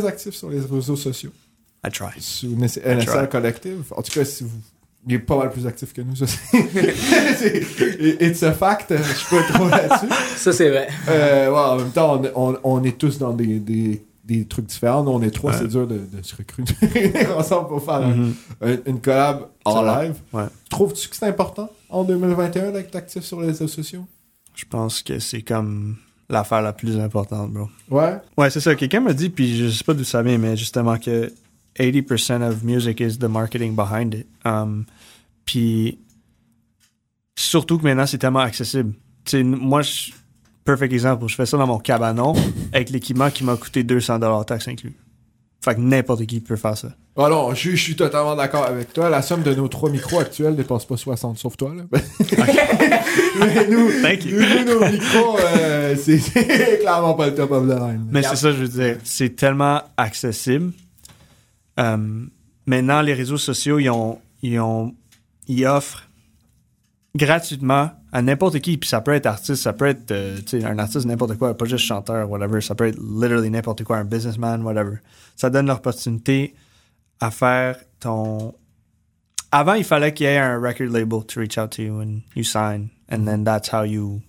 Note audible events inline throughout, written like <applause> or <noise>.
très actif sur les réseaux sociaux. I try. Sous NSL try. Collective. En tout cas, si vous. Il est pas mal plus actif que nous, ça c'est. <laughs> It's a fact, je suis pas trop là-dessus. Ça, c'est vrai. Euh, ouais, en même temps, on, on- on est tous dans des, des, des trucs différents. Nous, on est trois, Ouais. c'est dur de, de se recruter <laughs> ensemble pour faire Mhm. un- une collab en live. Ouais. Trouves-tu que c'est important en 2021 d'être actif sur les réseaux sociaux? Je pense que c'est comme l'affaire la plus importante, bro. Ouais? Ouais, c'est ça. Quelqu'un m'a dit, puis je sais pas d'où ça vient, mais justement que 80% of music is the marketing behind it. Um, puis surtout que maintenant, c'est tellement accessible. Tu sais, moi, je, perfect exemple, je fais ça dans mon cabanon avec l'équipement qui m'a coûté 200$ taxes inclus. Fait que n'importe qui peut faire ça. Ah non, je, je suis totalement d'accord avec toi. La somme de nos trois micros actuels dépasse pas 60, sauf toi, là. <laughs> Mais nous, Thank you. nous, nos micros, euh, c'est clairement pas le top of the line. Mais c'est ça, je veux dire. C'est tellement accessible. Euh, maintenant, les réseaux sociaux, ils ont, ils ont, ils offrent gratuitement à n'importe qui. Puis ça peut être artiste, ça peut être, euh, un artiste n'importe quoi, pas juste chanteur, whatever. Ça peut être literally n'importe quoi, un businessman, whatever. Ça donne l'opportunité à faire ton. Avant, il fallait qu'il y ait un record label to reach out to you and you sign, and then that's how you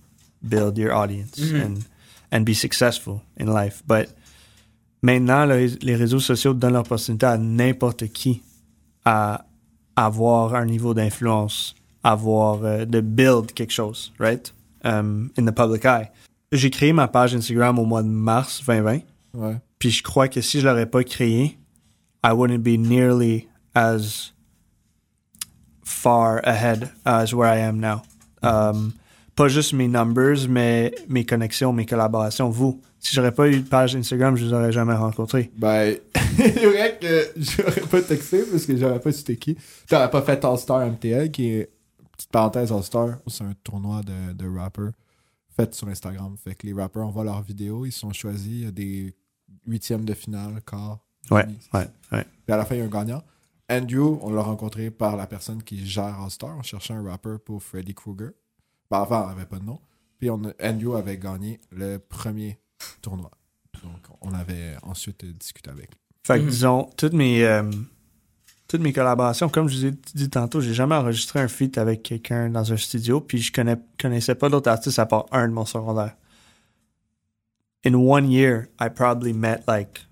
build your audience and and be successful in life. But maintenant, les réseaux sociaux donnent l'opportunité à n'importe qui à avoir un niveau d'influence, avoir euh, de build quelque chose, right? Um, in the public eye. J'ai créé ma page Instagram au mois de mars 2020. Ouais. Puis je crois que si je l'aurais pas créé, I wouldn't be nearly as far ahead as where I am now. Um, pas juste mes numbers, mais mes connexions, mes collaborations. Vous, si j'aurais pas eu de page Instagram, je vous aurais jamais rencontré. Ben, <laughs> c'est vrai que j'aurais pas texté parce que j'aurais pas c'était qui. T'aurais pas fait All-Star MTL, qui est, petite parenthèse, All-Star, c'est un tournoi de, de rappers fait sur Instagram. Fait que les rappers envoient leurs vidéos, ils sont choisis, il y a des huitièmes de finale, quart. Ouais, ouais, ouais. Puis à la fin, il y a un gagnant. Andrew, on l'a rencontré par la personne qui gère All-Star. On cherchait un rapper pour Freddy Krueger. Ben, avant, il avait pas de nom. Puis on Andrew avait gagné le premier tournoi. Donc, on avait ensuite discuté avec lui. Fait que Mhm. disons, toutes mes, euh, toutes mes collaborations, comme je vous ai dit tantôt, j'ai jamais enregistré un feat avec quelqu'un dans un studio, puis je connais, connaissais pas d'autres artistes à part un de mon secondaire. In one year, I probably met like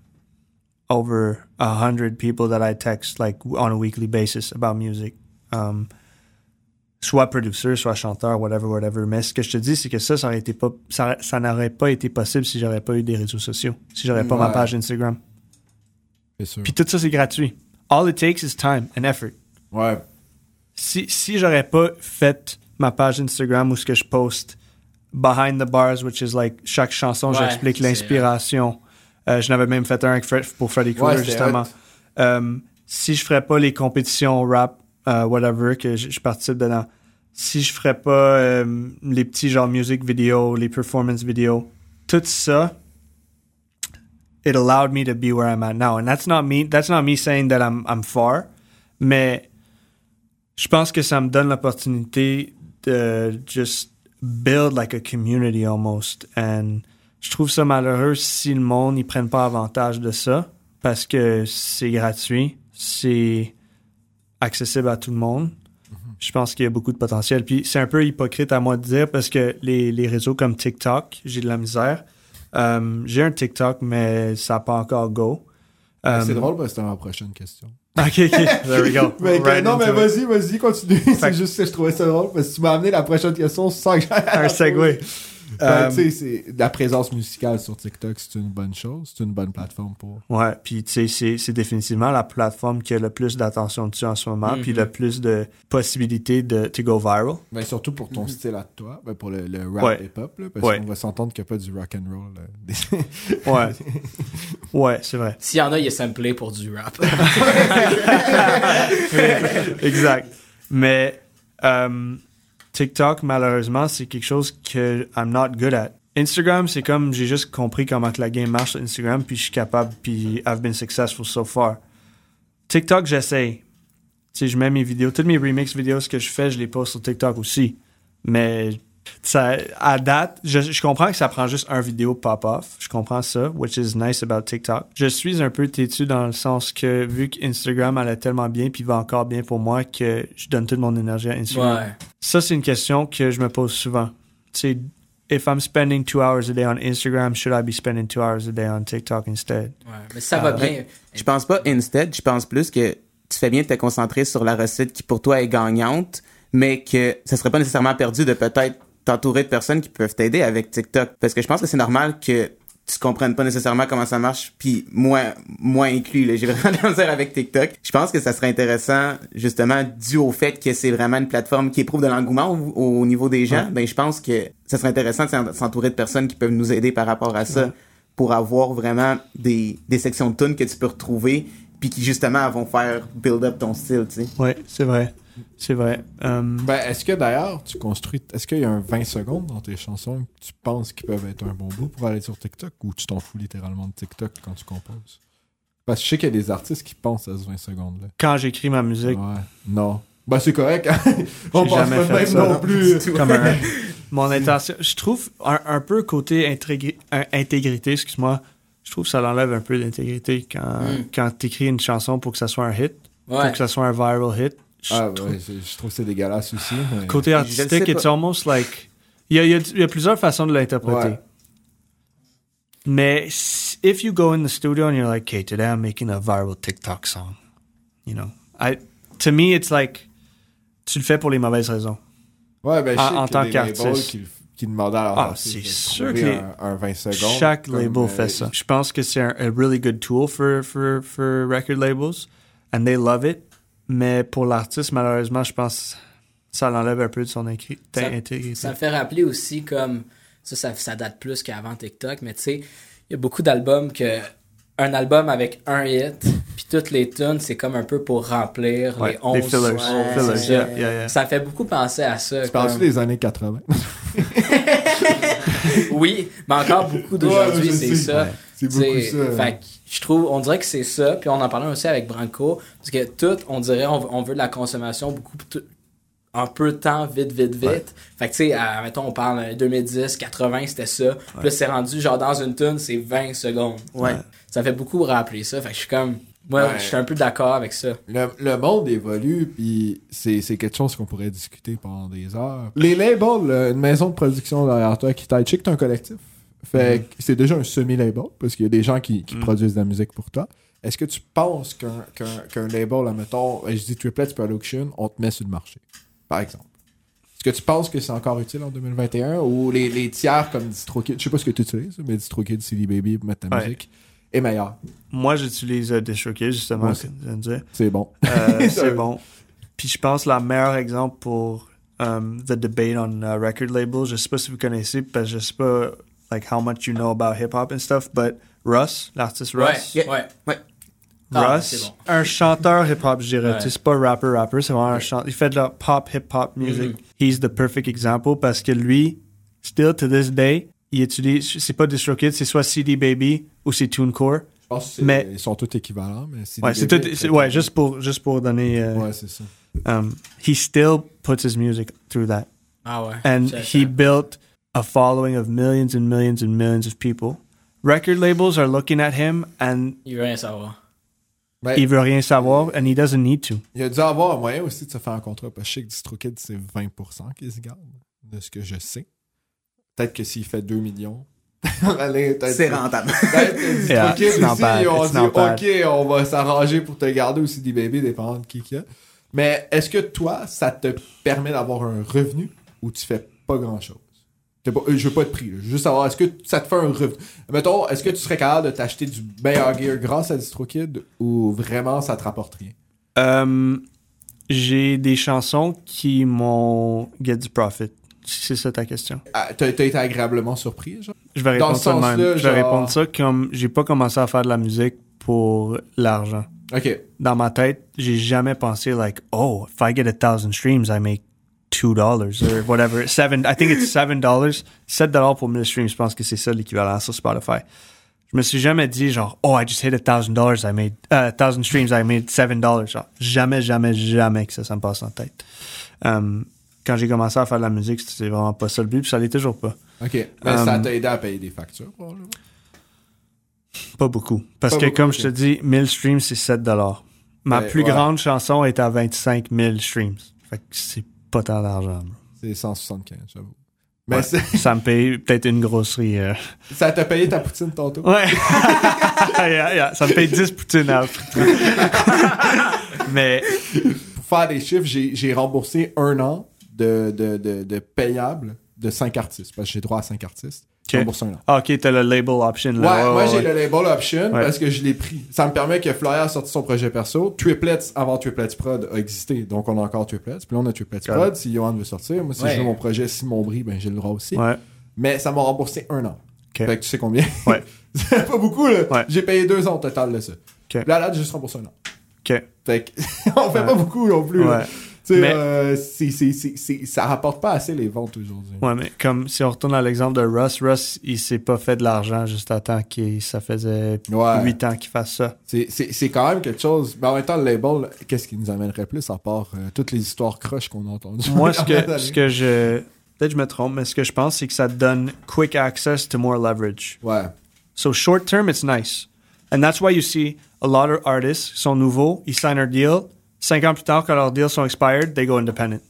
over a hundred people that I text like on a weekly basis about music. Um, soit producer, soit chanteur, whatever, whatever. Mais ce que je te dis, c'est que ça, ça aurait été pas, ça, ça n'aurait pas été possible si j'aurais pas eu des réseaux sociaux, si j'aurais pas ma page Instagram. C'est sûr. Puis tout ça, c'est gratuit. All it takes is time and effort. Ouais. Si, si j'aurais pas fait ma page Instagram où ce que je poste behind the bars, which is like chaque chanson, Ouais, j'explique l'inspiration. Euh, je n'avais même fait un avec Fred- pour Freddy Krueger, Ouais, justement. Euh, si je ferais pas les compétitions rap, euh, whatever, que je, je participe dedans, si je ferais pas euh, les petits genre music video, les performance video, tout ça, it allowed me to be where I'm at now. And that's not me, that's not me saying that I'm, I'm far, mais je pense que ça me donne l'opportunité de just build like a community almost. And je trouve ça malheureux si le monde n'y prenne pas avantage de ça parce que c'est gratuit, c'est accessible à tout le monde. Je pense qu'il y a beaucoup de potentiel. Puis c'est un peu hypocrite à moi de dire parce que les, les réseaux comme TikTok, j'ai de la misère. Euh, j'ai un TikTok, mais ça n'a pas encore go. Euh, C'est drôle parce que c'était ma prochaine question. <laughs> Ok, ok. There we go. <laughs> Mais que- Right non, mais vas-y, vas-y, continue. C'est juste que je trouvais ça drôle parce que tu m'as amené la prochaine question sans que j'aille Un segue. Ben, Euh, tu sais, c'est- la présence musicale sur TikTok, c'est une bonne chose. C'est une bonne plateforme pour. Ouais, puis tu sais, c'est- c'est définitivement la plateforme qui a le plus d'attention dessus en ce moment, puis Mhm. le plus de possibilités de to go viral. Ben, surtout pour ton style à toi, ben, pour le, le rap Ouais. hip-hop, là, parce Ouais. qu'on va s'entendre qu'il n'y a pas du rock and roll. là. Ouais. <laughs> ouais, c'est vrai. S'il y en a, il est samplé pour du rap. <laughs> <laughs> exact. Mais euh, TikTok, malheureusement, c'est quelque chose que I'm not good at. Instagram, c'est comme j'ai juste compris comment la game marche sur Instagram, puis je suis capable, puis I've been successful so far. TikTok, j'essaye. Tu sais, je mets mes vidéos, toutes mes remix vidéos que je fais, je les poste sur TikTok aussi. Mais ça, à date, je, je comprends que ça prend juste un vidéo pop-off. Je comprends ça, which is nice about TikTok. Je suis un peu têtu dans le sens que vu qu'Instagram allait tellement bien puis va encore bien pour moi que je donne toute mon énergie à Instagram. ouais. Ça, c'est une question que je me pose souvent. Tu sais, if I'm spending two hours a day on Instagram, should I be spending two hours a day on TikTok instead? ouais. Mais ça va Ah, bien. Je pense pas instead, je pense plus que tu fais bien de te concentrer sur la recette qui pour toi est gagnante, mais que ça serait pas nécessairement perdu de peut-être t'entourer de personnes qui peuvent t'aider avec TikTok. Parce que je pense que c'est normal que tu comprennes pas nécessairement comment ça marche, puis moi, moi inclus, là, j'ai vraiment <laughs> de la misère avec TikTok. Je pense que ça serait intéressant, justement, dû au fait que c'est vraiment une plateforme qui éprouve de l'engouement au, au niveau des gens, ben je pense que ça serait intéressant de s'en- s'entourer de personnes qui peuvent nous aider par rapport à ça, pour avoir vraiment des, des sections de tunes que tu peux retrouver, puis qui justement vont faire build up ton style, tu sais. Ouais, c'est vrai. C'est vrai. Um, Ben, est-ce que d'ailleurs, tu construis. Est-ce qu'il y a un 20 secondes dans tes chansons que tu penses qu'ils peuvent être un bon bout pour aller sur TikTok ou tu t'en fous littéralement de TikTok quand tu composes? Parce que je sais qu'il y a des artistes qui pensent à ce 20 secondes-là. quand j'écris ma musique, Ouais. Non. Ben, c'est correct. hein. On pense jamais pas fait même ça, non non. plus. comme un, <laughs> mon intention. Je trouve un, un peu côté un- intégrité, excuse-moi. Je trouve que ça l'enlève un peu d'intégrité quand, Mm. quand t'écris une chanson pour que ça soit un hit, pour que ça soit un viral hit. Je Ah, trouve- ouais, je trouve que c'est dégueulasse aussi. mais- Côté Je artistique, it's pas. almost like. Il y a, il y a- il y a plusieurs façons de l'interpréter. Ouais. Mais if you go in the studio and you're like, okay, today I'm making a viral TikTok song, you know, I, to me, it's like, tu le fais pour les mauvaises raisons. Ouais, ben, je En- sais en qu'il y a tant des qu'artiste. labels Qui, qui demandaient à leur Ah, c'est sûr que les- un, un 20 secondes. Chaque comme, label euh, fait ça. Je pense que c'est un a really good tool for, for, for record labels, and they love it. Mais pour l'artiste, malheureusement, je pense que ça l'enlève un peu de son intégrité. Ça me fait rappeler aussi comme ça, ça, ça date plus qu'avant TikTok, mais tu sais, il y a beaucoup d'albums que un album avec un hit, puis toutes les tunes, c'est comme un peu pour remplir Ouais, les 11 des fillers. ouais, Fillers, c'est ça. yeah, yeah, yeah. Ça me fait beaucoup penser à ça. Tu parles comme- des années 80? <laughs> <laughs> Oui, mais encore beaucoup d'aujourd'hui, Ouais, c'est ça. Ouais. C'est Tu sais, beaucoup ça. Fait que je trouve, on dirait que c'est ça. Puis on en parlait aussi avec Branco. Parce que tout, on dirait, on, on veut de la consommation beaucoup tout- en peu de temps, vite, vite, vite. Fait que tu sais, à- mettons, on parle euh, 2010, 80, c'était ça. Puis là, c'est rendu genre dans une tune, c'est 20 secondes. Ouais. Ça fait beaucoup rappeler ça. Fait que je suis comme, Ouais. je suis un peu d'accord avec ça. Le, le monde évolue, puis c'est c'est quelque chose qu'on pourrait discuter pendant des heures. Les labels, là, une maison de production derrière toi qui t'aide, je sais que t'es un collectif. Fait que c'est déjà un semi-label, parce qu'il y a des gens qui, qui Mhm. produisent de la musique pour toi. Est-ce que tu penses qu'un qu'un qu'un label, admettons, je dis Triplets Production, on te met sur le marché, par exemple? Est-ce que tu penses que c'est encore utile en 2021 ou les, les tiers comme DistroKid, je sais pas ce que tu utilises, mais DistroKid, CD Baby pour mettre ta Ouais. musique, est meilleur. Moi, j'utilise euh, DistroKid, justement, Moi aussi. comme je viens de dire. C'est bon. Euh, <laughs> c'est bon. Puis je pense la meilleure exemple pour um, the debate on uh, record labels, je sais pas si vous connaissez, parce que je sais pas like how much you know about hip hop and stuff, but Russ, l'artiste Russ, Ouais, Yeah. ouais. Ah, Russ, bon. un chanteur hip hop, je dirais. Ouais. C'est pas rapper rapper, c'est vraiment un chanteur. Il fait de la pop hip hop music. Mm-hmm. He's the perfect example parce que lui, still to this day, il utilise, c'est pas DistroKid, c'est soit CD Baby ou c'est TuneCore. Je pense que c'est- Mais- ils sont tous équivalents, mais Ouais, c'est Baby tout, ouais, juste pour, juste pour donner, euh, Ouais, c'est ça. um, he still puts his music through that. Ah ouais. and he ça- built a following of millions and millions and millions of people. Record labels are looking at him and Il veut rien savoir. Ben, il veut rien savoir and he doesn't need to. Il a dû avoir un moyen aussi de se faire un contrat. Parce que je sais que DistroKid, c'est 20% qu'ils se gardent, de ce que je sais. Peut-être que s'il fait 2 millions. C'est rentable. Que <laughs> Yeah, ils ont it's dit, not bad. OK, on va s'arranger pour te garder aussi des bébés, dépendant de qui qu'il y a. Mais est-ce que toi, ça te permet d'avoir un revenu ou tu fais pas grand-chose? Pas- euh, je veux pas être pris. là. Je veux juste savoir, est-ce que ça te fait un revenu? Mettons, est-ce que tu serais capable de t'acheter du meilleur gear grâce à DistroKid ou vraiment ça te rapporte rien? Um, j'ai des chansons qui m'ont get du profit. Si c'est ça ta question? Ah, T'as t'as été agréablement surpris, genre? Je vais Dans répondre ce ça même. sens-là, Je vais genre- répondre ça comme j'ai pas commencé à faire de la musique pour l'argent. Ok. Dans ma tête, j'ai jamais pensé like, oh, if I get a thousand streams, I make two dollars or whatever. Seven, I think it's seven dollars. Sept dollars pour 1000 streams. Je pense que c'est ça l'équivalent sur Spotify. Je me suis jamais dit genre, oh, I just hit a thousand dollars, I made, uh, thousand streams, I made seven dollars. Genre, jamais, jamais, jamais que ça, ça me passe en tête. Um, quand j'ai commencé à faire de la musique, c'était vraiment pas ça le but, puis ça l'est toujours pas. Ok. Mais ça Um, t'a aidé à payer des factures, probablement. Pas beaucoup. Parce Pas que beaucoup, comme je te dis, 1000 streams, c'est 7 dollars. Ma Ouais, plus ouais. grande chanson est à 25 000 streams. Fait que c'est pas tant d'argent. C'est 175, j'avoue. Mais Ouais. ça me paye peut-être une grosserie. euh. <laughs> ça t'a payé ta poutine tantôt? Ouais. <laughs> Yeah, yeah. Ça me paye 10 poutines à. <laughs> Mais Pour faire des chiffres, j'ai remboursé un an de, de, de, de payable de 5 artistes. Parce que j'ai droit à 5 artistes. J'ai Ok. remboursé un an. ah, ok, t'as le label option. Ouais, Là. moi j'ai ouais. le label option Ouais. parce que je l'ai pris. Ça me permet que Flyer a sorti son projet perso. Triplets avant Triplets Prod a existé, donc on a encore Triplets. Puis là on a Triplets Prod. Si Johan veut sortir, moi si Ouais. je veux mon projet Simon Brie, ben j'ai le droit aussi. Ouais. Mais ça m'a remboursé un an. Fait que tu sais combien? Ouais. <laughs> C'est pas beaucoup là. Ouais. J'ai payé deux ans au total de ça. Là, là, j'ai juste remboursé un an. Ok. Fait que <laughs> on fait Ouais. pas beaucoup non plus. là. Mais- euh, c'est- c'est- c'est- c'est- ça rapporte pas assez les ventes aujourd'hui. Ouais, mais comme si on retourne à l'exemple de Russ, Russ, il s'est pas fait de l'argent juste à temps qu'il ça faisait Ouais. 8 ans qu'il fasse ça. C'est- quand même quelque chose. Mais en même temps, le label, qu'est-ce qui nous amènerait plus à part euh, toutes les histoires croches qu'on a entendues? Moi, ce que, <laughs> ce que je. Peut-être que je me trompe, mais ce que je pense, c'est que ça donne quick access to more leverage. Ouais. So, short term, it's nice. And that's why you see a lot of artists sont nouveaux, ils signent un deal. Cinq ans plus tard, quand leurs deals sont expired, they go independent.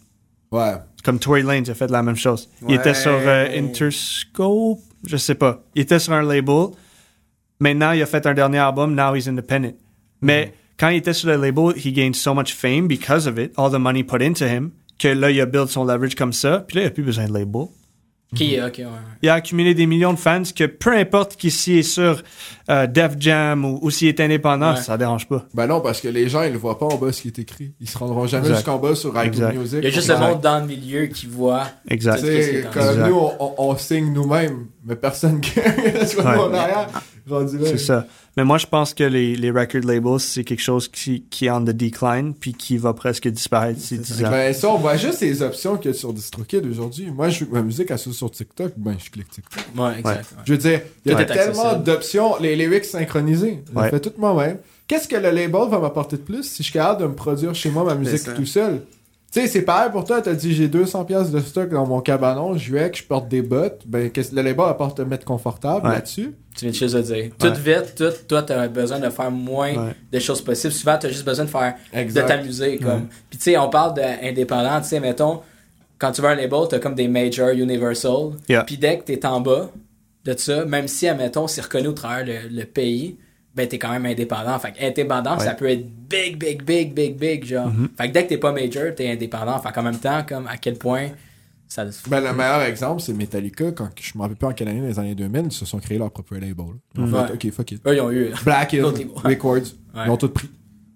Ouais. Comme Tory Lanez a fait la même chose. Il Ouais. était sur euh, Interscope, je sais pas. Il était sur un label. Maintenant, il a fait un dernier album. Now he's independent. Mais quand il était sur le label, he gained so much fame because of it, all the money put into him, que là, il a build son leverage comme ça. Puis là, il a plus besoin de label. Qui, ok, ouais. Il a accumulé des millions de fans que peu importe qui s'y est sur euh, Def Jam ou, ou s'il est indépendant, Ouais. ça dérange pas. Ben non, parce que les gens, ils le voient pas en bas ce qui est écrit. Ils se rendront jamais Exact. jusqu'en bas sur iTunes Exact. Music. Il y a juste le monde dans le milieu qui voit. Exact. Tu Qu'est-ce qui sais, est dans- comme Exact. nous, on, on- on signe nous-mêmes, mais personne qui <laughs> soit Ouais. en arrière. C'est ça. Mais moi, je pense que les, les record labels, c'est quelque chose qui, qui est on the decline puis qui va presque disparaître 10 ans. Ben ça, on voit juste les options qu'il y a sur DistroKid aujourd'hui. Moi, je ma musique à ça sur TikTok, ben je clique TikTok. Ouais, exact. ouais. Je veux dire, il y a tellement d'options, les lyrics synchronisés. Je Ouais. le fais tout moi-même. Qu'est-ce que le label va m'apporter de plus si je suis capable de me produire chez moi ma musique ça. tout seul? Tu sais, c'est pareil pour toi, t'as dit j'ai 200 pièces de stock dans mon cabanon, je vais que je porte des bottes, ben qu'est-ce le label apporte te mettre confortable Ouais. là-dessus. Tu viens de juste de dire. Tout vite, tout, toi, t'as besoin de faire moins Ouais. de choses possibles. Souvent, t'as juste besoin de faire, Exact. de t'amuser, comme. Puis tu sais, on parle d'indépendant, tu sais, mettons, quand tu veux un label, t'as comme des major universal. Yeah. Puis dès que t'es en bas de ça, même si, admettons, c'est reconnu au travers le, le pays, ben t'es quand même indépendant. Fait que indépendant, ça peut être big, big, big, big, big, genre. Fait que dès que t'es pas major, t'es indépendant. Fait qu'en même temps, comme, à quel point ça. Ben, le meilleur exemple, c'est Metallica, quand je m'en rappelle plus en quelle année, dans les années 2000, ils se sont créés leur propre label. Ils ont fait, Ouais. ok, fuck it. Eux, ils ont eu. Black Hill. <laughs> Records, Ouais. ils ont tout pris.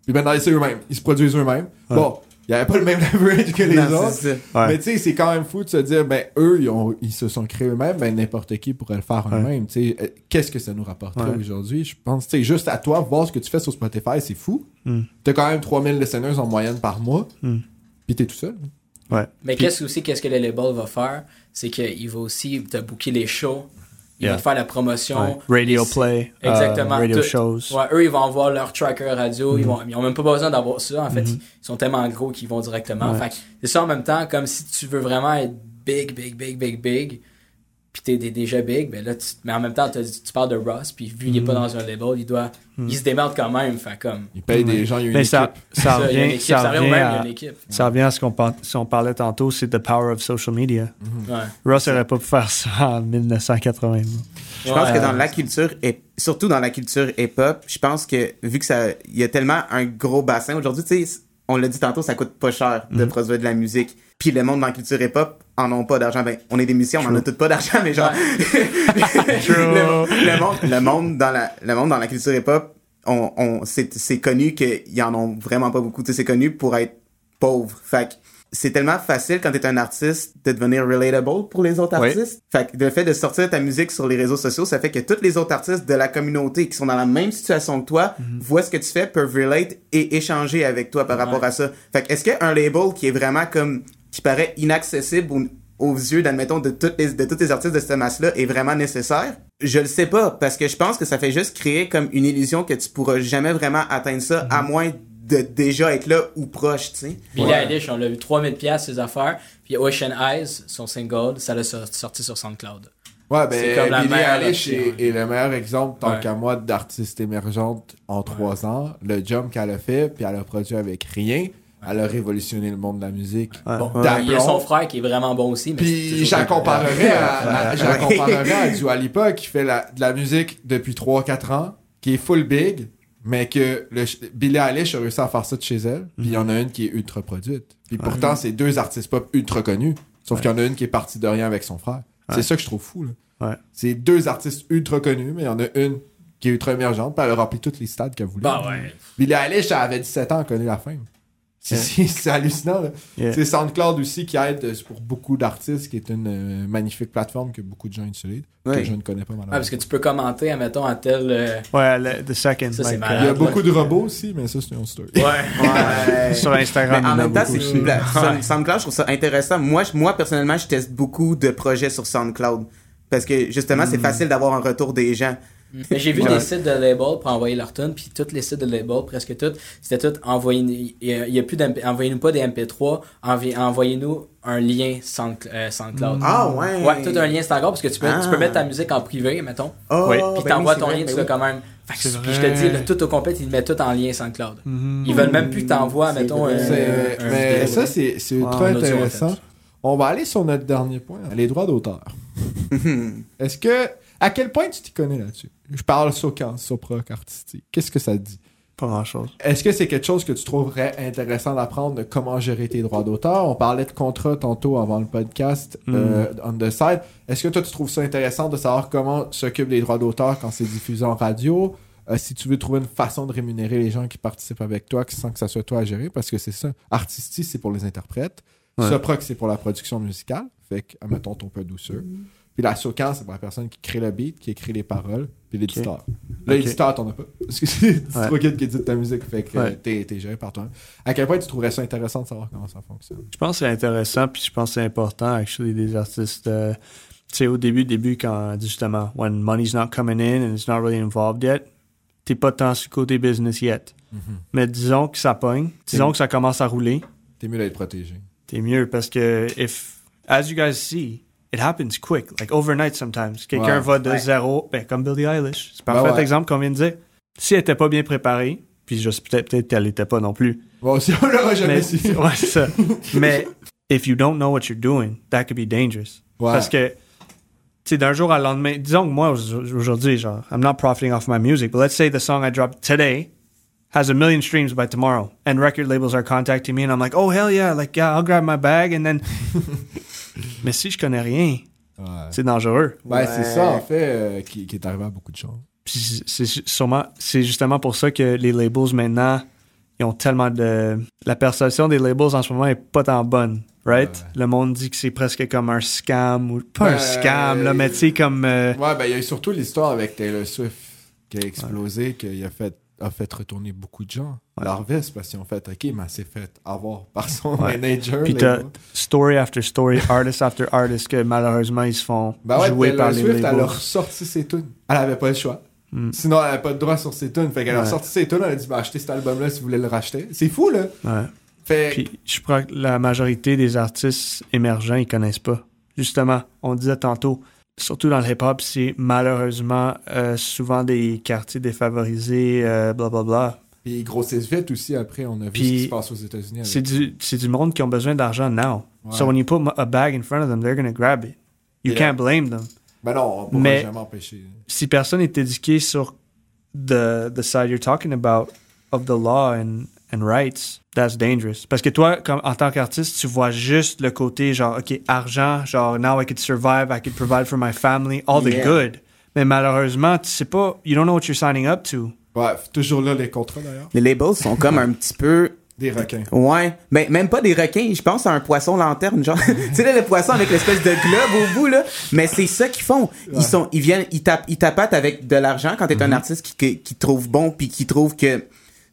Puis maintenant, c'est eux-mêmes. Ils se produisent eux-mêmes. Bon, il n'y avait pas le même <laughs> leverage que les Non, autres. Ouais. Mais tu sais, c'est quand même fou de se dire, ben eux, ils, ont, ils se sont créés eux-mêmes, ben n'importe qui pourrait le faire eux-mêmes. Tu sais, euh, qu'est-ce que ça nous rapporterait Ouais. aujourd'hui? Je pense, tu sais, juste à toi, voir ce que tu fais sur Spotify, c'est fou. Mm. T'as quand même 3000 listeners en moyenne par mois, Mm. puis t'es tout seul. Ouais. Mais Puis- qu'est-ce aussi, qu'est-ce que le label va faire? C'est qu'il va aussi te booker les shows. Il Yeah. va te faire la promotion. Ouais. Radio play, euh, Exactement. radio shows. Ouais, eux, ils vont avoir leur tracker radio. Ils, vont, ils ont même pas besoin d'avoir ça. En fait, ils sont tellement gros qu'ils vont directement. Ouais. Fait que c'est ça en même temps, comme si tu veux vraiment être big, big, big, big, big. Puis t'es dé- déjà big, ben là, tu- mais en même temps, tu parles de Ross, puis vu qu'il est pas Mm-hmm. dans un label, il doit, il se démerde quand même. Fait comme, payent Ouais. des gens, il y a une ça, il revient, ça revient il à, une équipe. ça revient à ce qu'on si on parlait tantôt, c'est the power of social media. Ouais. Ross aurait pas pu faire ça en 1980. Je pense que dans la culture, et surtout dans la culture hip-hop, je pense que vu que ça, il y a tellement un gros bassin aujourd'hui, tu sais, on l'a dit tantôt, ça coûte pas cher de Mhm. produire de la musique. Puis le monde dans la culture hip-hop en ont pas d'argent. Ben, on est des musiciens, on en a tous pas d'argent, mais genre, <laughs> le, monde- le monde, le monde dans la, le monde dans la culture hip-hop, on, on, c'est, c'est connu qu'ils en ont vraiment pas beaucoup. C'est connu pour être pauvre. Fait que c'est tellement facile quand t'es un artiste de devenir relatable pour les autres Oui. artistes. Fait que le fait de sortir ta musique sur les réseaux sociaux, ça fait que tous les autres artistes de la communauté qui sont dans la même situation que toi voient ce que tu fais, peuvent relate et échanger avec toi par rapport à ça. Fait que est-ce qu'un label qui est vraiment comme qui paraît inaccessible aux, aux yeux, d'admettons, de toutes les de tous les artistes de cette masse-là est vraiment nécessaire? Je le sais pas, parce que je pense que ça fait juste créer comme une illusion que tu pourras jamais vraiment atteindre ça, à moins de déjà être là ou proche, tu sais. Billie Eilish, on l'a vu 3000 pièces ses affaires. Puis Ocean Eyes, son single, ça l'a sor- sorti sur SoundCloud. Ouais, C'est ben, comme la Billie meilleure Eilish est, est le meilleur exemple, tant Ouais. qu'à moi, d'artiste émergente en trois ans. Le jump qu'elle a fait, puis elle a produit avec rien, elle a révolutionné le monde de la musique. Ouais. Bon, il y a son frère qui est vraiment bon aussi. Mais Puis j'en comparerais à, à- comparerais à Dua Lipa qui fait la, de la musique depuis 3-4 ans, qui est full big, mais que le, Billie Eilish a réussi à faire ça de chez elle, puis il y en a une qui est ultra produite. Puis pourtant, c'est deux artistes pop ultra connus, sauf qu'il y en a une qui est partie de rien avec son frère. C'est ça que je trouve fou, là. Ouais. C'est deux artistes ultra connus, mais il y en a une qui est ultra émergente, puis elle a rempli tous les stades qu'elle voulait. Bah ouais. Billie Eilish, elle avait 17 ans, elle connaît la fame. C'est hallucinant. Yeah. C'est SoundCloud aussi qui aide euh, pour beaucoup d'artistes, qui est une euh, magnifique plateforme que beaucoup de gens utilisent, que je ne connais pas malheureusement. parce que tu peux commenter, admettons, à tel. euh, Ouais, le- the second. Ça, c'est like, malade. Il y a beaucoup de robots aussi, mais ça, c'est une autre story. Ouais. Ouais. sur Instagram, Mais en il y en a même temps, beaucoup c'est SoundCloud, je trouve ça intéressant. Moi, je- moi, personnellement, je teste beaucoup de projets sur SoundCloud. Parce que, justement, c'est facile d'avoir un retour des gens. Mais j'ai vu Ouais. des sites de label pour envoyer leur tune, puis tous les sites de label, presque tous, c'était tout envoyez il y a- il y a plus envoyez-nous pas des MP3, envi- envoyez-nous un lien Sound, euh, SoundCloud. Ah, ouais. Ouais, tout un lien SoundCloud parce que tu peux, Ah. tu peux mettre ta musique en privé, mettons. Oh, Oui. Puis ben t'envoies oui, ton lien, tu ben oui. quand même. Puis je te dis, le tout au complet, ils le mettent tout en lien SoundCloud. Mhm. Ils veulent même plus que t'envoies, mettons, un, mais vidéo. ça, c'est audio, en intéressant. fait. On va aller sur notre dernier point, les droits d'auteur. <laughs> <laughs> Est-ce que. À quel point tu t'y connais là-dessus? Je parle Socan, Soproc, artistique. Qu'est-ce que ça dit? Pas grand-chose. Est-ce que c'est quelque chose que tu trouverais intéressant d'apprendre de comment gérer tes droits d'auteur? On parlait de contrat tantôt avant le podcast Mm. euh, on the side. Est-ce que toi tu trouves ça intéressant de savoir comment s'occupent les droits d'auteur quand c'est diffusé en radio? Euh, si tu veux trouver une façon de rémunérer les gens qui participent avec toi sans que ça soit toi à gérer, parce que c'est ça. Artistique, c'est pour les interprètes. Ouais. Soproc, c'est pour la production musicale. Fait que, admettons, ton peu douceur. Puis la Socan, c'est pour la personne qui crée le beat, qui écrit les paroles, puis l'éditeur. L'éditeur, t'en as pas. <laughs> Parce que c'est Ouais. toi qui édite ta musique, fait que Ouais. t'es t'es géré par toi. À quel point tu trouverais ça intéressant de savoir comment ça fonctionne? Je pense que c'est intéressant, puis je pense que c'est important, actually, des artistes. euh, tu sais, au début, début, quand, justement, when money's not coming in and it's not really involved yet, t'es pas tant sur le côté business yet. Mais disons que ça pogne, disons que ça commence à rouler, T'es mieux d'être protégé. t'es mieux parce que, if, as you guys see, it happens quick, like overnight sometimes. Quelqu'un Ouais. va de Ouais. zéro, ben, comme Billie Eilish. C'est un Ben parfait ouais. exemple qu'on vient de dire. Si elle était pas bien préparée, puis je sais peut-être peut-être qu'elle l'était pas non plus, Bon, aussi, on l'aura jamais mais, su. <laughs> ouais, ça. <laughs> Mais if you don't know what you're doing, that could be dangerous. Ouais. Parce que, tu sais, d'un jour à l'endemain, disons que moi, au- aujourd'hui, genre, I'm not profiting off my music, but let's say the song I dropped today has a million streams by tomorrow, and record labels are contacting me, and I'm like, oh, hell yeah, like, yeah, I'll grab my bag, and then... <laughs> Mais si je connais rien, Ouais. c'est dangereux. Ben, c'est ça, en fait, euh, qui, qui est arrivé à beaucoup de gens. C'est sûrement, c'est justement pour ça que les labels maintenant, ils ont tellement de. La perception des labels en ce moment est pas tant bonne, right? Ouais. Le monde dit que c'est presque comme un scam ou pas un Ben, scam là, mais tu sais comme. euh, Ouais, ben, il y a eu surtout l'histoire avec Taylor Swift qui a explosé, qui a fait, a fait retourner beaucoup de gens. Leur veste, parce qu'ils ont fait, OK, mais elle s'est fait avoir par son Ouais. manager. Puis t'as story after story, artist after artist que malheureusement ils se font Ben ouais, jouer par les Swift, elle a labels. ressorti ses tunes. Elle avait pas le choix. Mm. Sinon, elle avait pas de droit sur ses tunes. Fait qu'elle a Ouais. ressorti ses tunes, elle a dit, ben, achetez cet album-là si vous voulez le racheter. C'est fou, là. Ouais. Fait Puis je crois que la majorité des artistes émergents, ils connaissent pas. Justement, on disait tantôt, surtout dans le hip-hop, c'est malheureusement euh, souvent des quartiers défavorisés, euh, blablabla. Puis ils grossissent vite aussi. Après, on a vu Puis, ce qui se passe aux États-Unis. C'est du, du monde qui ont besoin d'argent now. Ouais. So when you put a bag in front of them, they're gonna grab it. You Yeah. can't blame them. Ben non, on pourra Mais- jamais empêcher. Si personne est éduqué sur the, the side you're talking about of the law and, and rights, that's dangerous. Parce que toi, comme, en tant qu'artiste, tu vois juste le côté genre, OK, argent, genre, now I could survive, I could provide for my family, all the Yeah. good. Mais malheureusement, tu sais pas, you don't know what you're signing up to. Ouais, toujours là, les contrats, d'ailleurs. Les labels sont comme un petit peu Des requins. Ouais, mais même pas des requins, je pense à un poisson lanterne, genre. <laughs> tu sais là, le poisson avec l'espèce de globe au bout là, mais c'est ça qu'ils font. Ils sont ils viennent ils tapent ils tapatent avec de l'argent quand t'es un artiste qui, qui qui trouve bon puis qui trouve que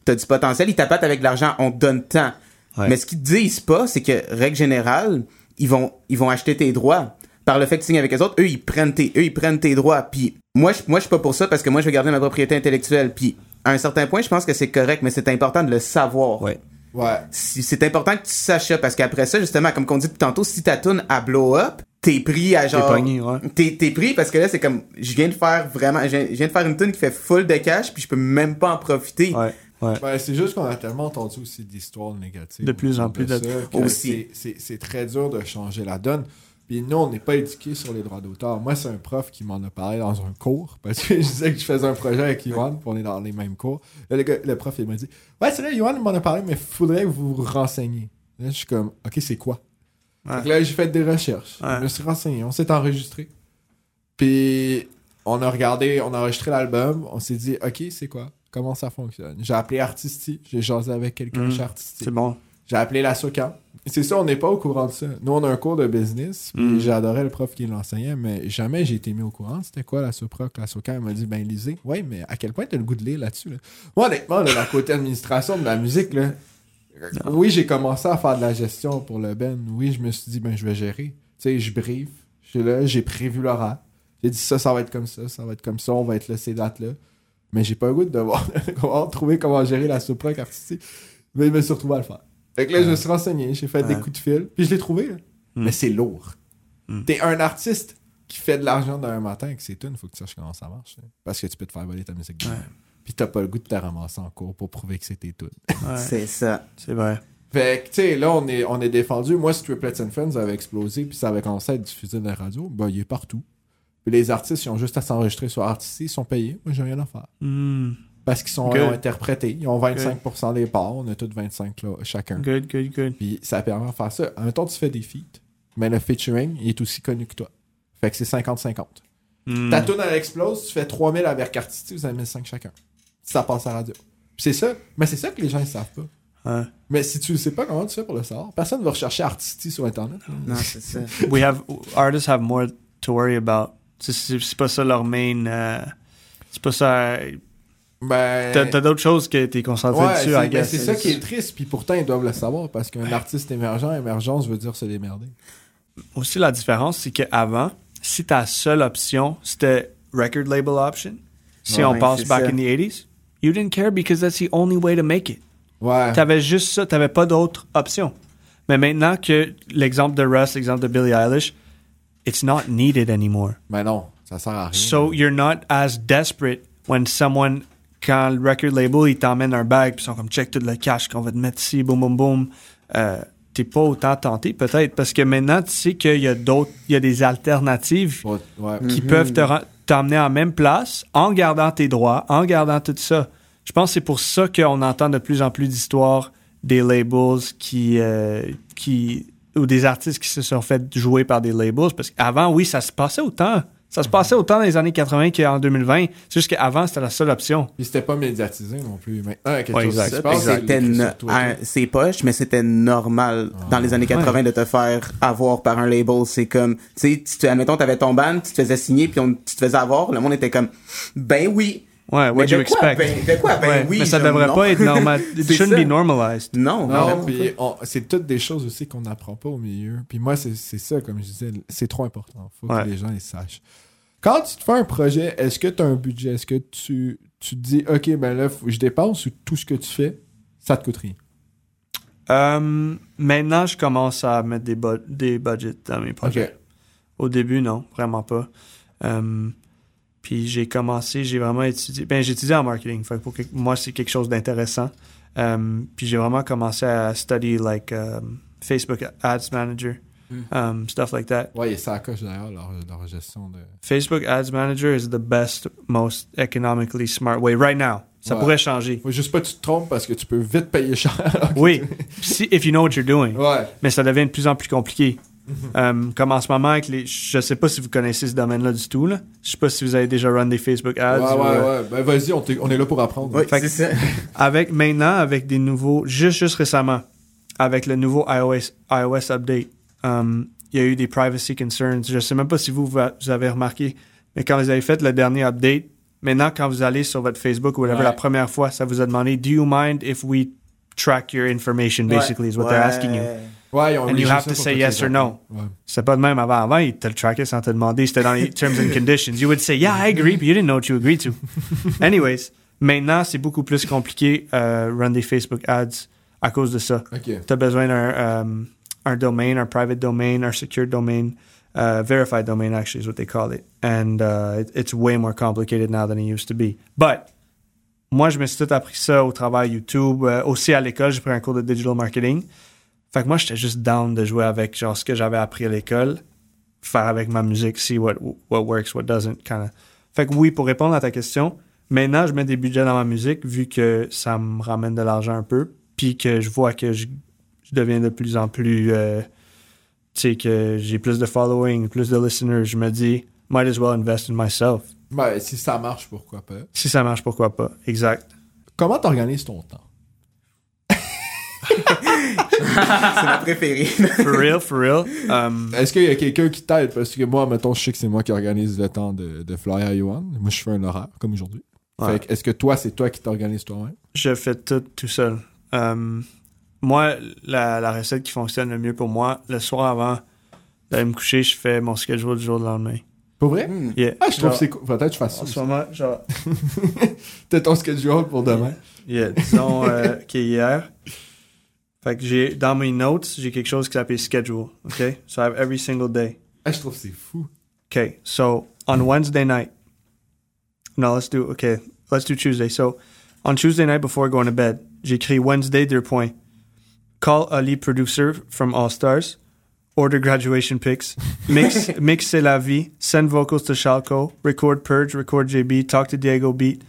t'as du potentiel, ils tapatent avec de l'argent, on te donne tant. Ouais. Mais ce qu'ils te disent pas, c'est que règle générale, ils vont ils vont acheter tes droits. Par le fait que tu signes avec les autres, eux ils prennent tes eux ils prennent tes droits. Puis moi je moi je suis pas pour ça parce que moi je veux garder ma propriété intellectuelle. Puis à un certain point, je pense que c'est correct, mais c'est important de le savoir Ouais. Ouais. c'est important que tu saches ça parce qu'après ça justement comme qu'on dit depuis tantôt si ta tune à blow up t'es pris à genre pogné, ouais. t'es t'es pris parce que là c'est comme je viens de faire vraiment je viens, je viens de faire une tune qui fait full de cash puis je peux même pas en profiter Ouais. Ouais. Ben, c'est juste qu'on a tellement entendu aussi d'histoires négatives. De plus en plus de ça Aussi. c'est- très dur de changer la donne. Puis nous, on n'est pas éduqués sur les droits d'auteur. Moi, c'est un prof qui m'en a parlé dans un cours parce que <laughs> je disais que je faisais un projet avec Yohan, puis on est dans les mêmes cours. Là, le, gars- le prof, il m'a dit Ouais, c'est vrai, Yohan m'en a parlé, mais il faudrait que vous vous renseigniez. Là, je suis comme Ok, c'est quoi Ouais. Que là, j'ai fait des recherches. Ouais. Je me suis renseigné. On s'est enregistré. Puis, on a regardé, on a enregistré l'album. On s'est dit, OK, c'est quoi? Comment ça fonctionne? J'ai appelé Artisti. J'ai jasé avec quelqu'un Mm. chez Artisti. C'est bon. J'ai appelé la Socan. C'est ça, on n'est pas au courant de ça. Nous, on a un cours de business. Puis, Mm. j'adorais le prof qui l'enseignait, mais jamais j'ai été mis au courant. C'était quoi la Soproc? La Socan, elle m'a dit, ben, lisez. Ouais, mais à quel point t'as le goût de lire là-dessus? Là? Moi, honnêtement, là, la côté administration de la musique, là, oui, j'ai commencé à faire de la gestion pour le Ben. Oui, je me suis dit, ben, je vais gérer. Tu sais, je brief. Je suis là, j'ai prévu l'horaire. J'ai dit, ça, ça va être comme ça, ça va être comme ça, on va être là ces dates-là. Mais j'ai pas le goût de devoir, <laughs> trouver comment gérer la soproc artistique. Mais je me suis retrouvé à le faire. Fait que là, je me suis renseigné, j'ai fait des coups de fil, puis je l'ai trouvé. là. Mm. Mais c'est lourd. Mm. T'es un artiste qui fait de l'argent d'un matin avec ses tunes, faut que tu saches comment ça marche. là. Parce que tu peux te faire voler ta musique. de Ouais. même. Puis t'as pas le goût de te ramasser en cours pour prouver que c'est tunes. <laughs> Ouais. c'est ça C'est vrai. Fait que, tu sais, là, on est, on est défendu. Moi, si Triplets and Friends avait explosé, puis ça avait commencé à être diffusé dans la radio, ben, il est partout. Puis les artistes, ils ont juste à s'enregistrer sur Artisty, ils sont payés. Moi, j'ai rien à faire. Hmm. Parce qu'ils sont Good. ils ont interprété. Ils ont 25% des parts. On a tous 25 là, chacun. Good, good, good. Puis ça permet de faire ça. En même temps, tu fais des feats. Mais le featuring, il est aussi connu que toi. Fait que c'est 50-50. Hmm. Ta tune, elle explose, tu fais 3000 avec Artisty, vous avez 1005 chacun. Si ça passe à la radio. Puis c'est ça. Mais c'est ça que les gens, ils savent pas. Mais si tu ne sais pas comment tu fais pour le savoir, personne va rechercher Artisty sur Internet. Non, c'est ça. We have artists have more to worry about. C'est- pas ça leur main. euh, c'est pas ça. Ben. T'as d'autres choses que t'es concentré Ouais, dessus, c'est ben, c'est ça qui est triste, puis pourtant ils doivent le savoir parce qu'un artiste émergent, émergence veut dire se démerder. Aussi, la différence, c'est qu'avant, si ta seule option, c'était record label option, si Ouais, on passe back ça. in the 80s, you didn't care because that's the only way to make it. Ouais. T'avais juste ça, t'avais pas d'autre option. Mais maintenant que l'exemple de Russ, l'exemple de Billie Eilish, it's not needed anymore. Mais non, ça sert à rien. So you're not as desperate when someone, quand le record label, il t'emmène un bag, puis ils sont comme check tout le cash qu'on va te mettre ici, boum boum boum. Euh, T'es pas autant tenté peut-être parce que maintenant tu sais qu'il y a d'autres, il y a des alternatives Ouais, ouais. qui peuvent te t'emmener en même place en gardant tes droits, en gardant tout ça. Je pense que c'est pour ça qu'on entend de plus en plus d'histoires des labels qui, euh, qui ou des artistes qui se sont fait jouer par des labels parce qu'avant oui ça se passait autant. Ça se passait autant dans les années 80 qu'en 2020. C'est juste qu'avant c'était la seule option. Puis c'était pas médiatisé non plus. Maintenant, quelque Ouais, chose exact. qui se Ça, passe, c'est poche, mais c'était normal dans les années 80 de te faire avoir par un label. C'est comme, tu sais, admettons, t'avais ton band, tu te faisais signer, puis on, tu te faisais avoir, le monde était comme, ben oui. Ouais, what you de quoi, expect. ben- de quoi, ben Ouais, oui, mais ça devrait non. pas être normal. <laughs> It C'est shouldn't ça. be normalized. Non, Non, vraiment puis pas. on- c'est toutes des choses aussi qu'on n'apprend pas au milieu. Puis moi, c'est c'est ça, comme je disais, c'est trop important. Faut Ouais. que les gens les sachent. Quand tu te fais un projet, est-ce que tu as un budget? Est-ce que tu, tu te dis, OK, ben là, faut je dépense ou tout ce que tu fais, ça te coûte rien? Euh, maintenant, je commence à mettre des, bu- des budgets dans mes projets. Au début, non, vraiment pas. Euh, puis j'ai commencé, j'ai vraiment étudié. Ben, j'ai étudié en marketing. Fait que pour que- moi, c'est quelque chose d'intéressant. Euh, puis j'ai vraiment commencé à study like um, Facebook Ads Manager, um, stuff like that. Ouais, et ça accroche d'ailleurs leur, leur gestion de. Facebook Ads Manager is the best, most economically smart way right now. Ça Ouais. pourrait changer. Faut juste pas que tu te trompes parce que tu peux vite payer cher. Oui, si, if you know what you're doing. Ouais. mais ça devient de plus en plus compliqué. Euh, comme en ce moment, avec les, je sais pas si vous connaissez ce domaine-là du tout. Là. Je sais pas si vous avez déjà run des Facebook Ouais, ads. ouais, ou, euh, ouais. Ben vas-y, on, est là pour apprendre. Oui, Fait que- c'est ça. <laughs> Avec maintenant, avec des nouveaux, juste juste récemment, avec le nouveau iOS iOS update, euh, il y a eu des privacy concerns. Je sais même pas si vous, vous avez remarqué, mais quand vous avez fait le dernier update, maintenant quand vous allez sur votre Facebook ou whatever Ouais. la première fois, ça vous a demandé Do you mind if we track your information? Basically, is what they're asking you. Ouais, ont And you have to say yes or no. Ouais. C'était pas de même avant. Avant, ils te le trackaient sans te demander. C'était dans les terms and conditions. You would say, yeah, I agree, but you didn't know what you agreed to. <laughs> Anyways, maintenant, c'est beaucoup plus compliqué euh, run des Facebook ads à cause de ça. Ok. Tu as besoin d'un euh, un domain, un private domain, un secure domain, uh, verified domain, actually, is what they call it. And uh, it- it's way more complicated now than it used to be. But, moi, je me suis tout appris ça au travail YouTube. Euh, aussi à l'école, j'ai pris un cours de digital marketing. Fait que moi, j'étais juste down de jouer avec genre ce que j'avais appris à l'école, faire avec ma musique, see what, what works, what doesn't, kind of. Fait que oui, pour répondre à ta question, maintenant, je mets des budgets dans ma musique vu que ça me ramène de l'argent un peu, puis que je vois que je, je deviens de plus en plus, euh, tu sais, que j'ai plus de following, plus de listeners. Je me dis, might as well invest in myself. Ben, si ça marche, pourquoi pas. Si ça marche, pourquoi pas? Exact. Comment t'organises ton temps? <laughs> C'est ma préférée. For real, for real. Um, Est-ce qu'il y a quelqu'un qui t'aide? Parce que moi, mettons, je sais que c'est moi qui organise le temps de, de Fly à Yuan. Moi, je fais un horaire, comme aujourd'hui. Ouais. Fait que, est-ce que toi, c'est toi qui t'organises toi-même? Je fais tout tout seul. Euh, moi, la, la recette qui fonctionne le mieux pour moi, le soir avant d'aller me coucher, je fais mon schedule du jour du lendemain. Pour vrai? Hmm. Yeah. Ah, je trouve que c'est cool. Peut-être que je fasse ça. En ce moment, genre, <laughs> T'as ton schedule pour demain? yeah, disons euh, <laughs> qu'hier, fait que j'ai, dans mes notes, j'ai quelque chose qui s'appelle schedule, OK? So I have every single day. Ah, je trouve que c'est fou. Okay, so on Wednesday night. No, let's do okay. Let's do Tuesday. So on Tuesday night before going to bed, j'écris Wednesday deux points. Call Ali producer from All Stars. Order graduation pics. Mix <laughs> mix c'est la vie. Send vocals to Shalco. Record Purge. Record JB. Talk to Diego Beat.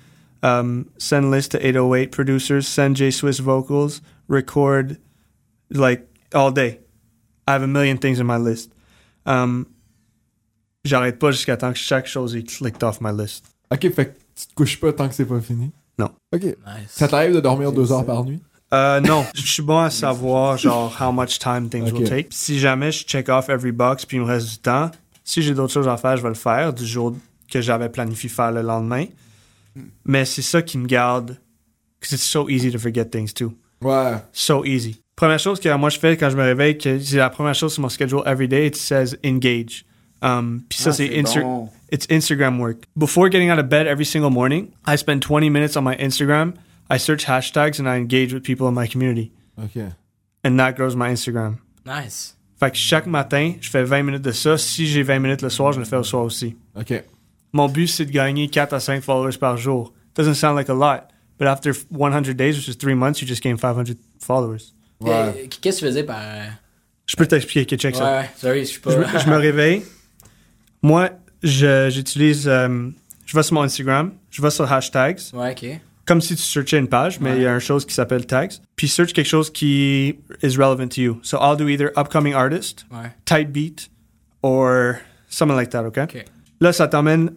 um, send list to 808 producers, send J Swiss vocals, record like all day. I have a million things in my list. Um, J'arrête pas jusqu'à temps que chaque chose est clicked off my list. Ok, fait que tu te couches pas tant que c'est pas fini? Non. Ok. Nice. Ça t'arrive de dormir deux heures par nuit? Euh, non, je suis bon à savoir genre how much time things will take. Si jamais je check off every box puis il me reste du temps, si j'ai d'autres choses à faire, je vais le faire du jour que j'avais planifié faire le lendemain. Mais c'est ça qui me garde. Because it's so easy to forget things too. Ouais. So easy. Première chose que moi je fais quand je me réveille, que c'est la première chose sur mon schedule every day, it says engage. Um, puis ça Ah, c'est c'est Insta- bon. it's Instagram work. Before getting out of bed every single morning, I spend 20 minutes on my Instagram. I search hashtags and I engage with people in my community. Ok. And that grows my Instagram. Nice. Fait que chaque matin, je fais 20 minutes de ça. Si j'ai 20 minutes le soir, je le fais au soir aussi. Ok. Mon but, c'est de gagner 4 à 5 followers par jour. Doesn't sound like a lot. But after 100 days, which is 3 months, you just gain 500 followers. Ouais. Euh, Qu'est-ce que tu faisais par. Je peux t'expliquer, que check Ouais, ça. ouais, sorry, je suis pas. Je me, je me réveille. Moi, je- j'utilise. euh, je vais sur mon Instagram, je vais sur hashtags, Ouais, ok. comme si tu searchais une page, mais il y a une chose qui s'appelle tags. Puis search quelque chose qui is relevant to you. So I'll do either upcoming artist, Ouais. tight beat, or something like that, okay? Ok. Là, ça t'emmène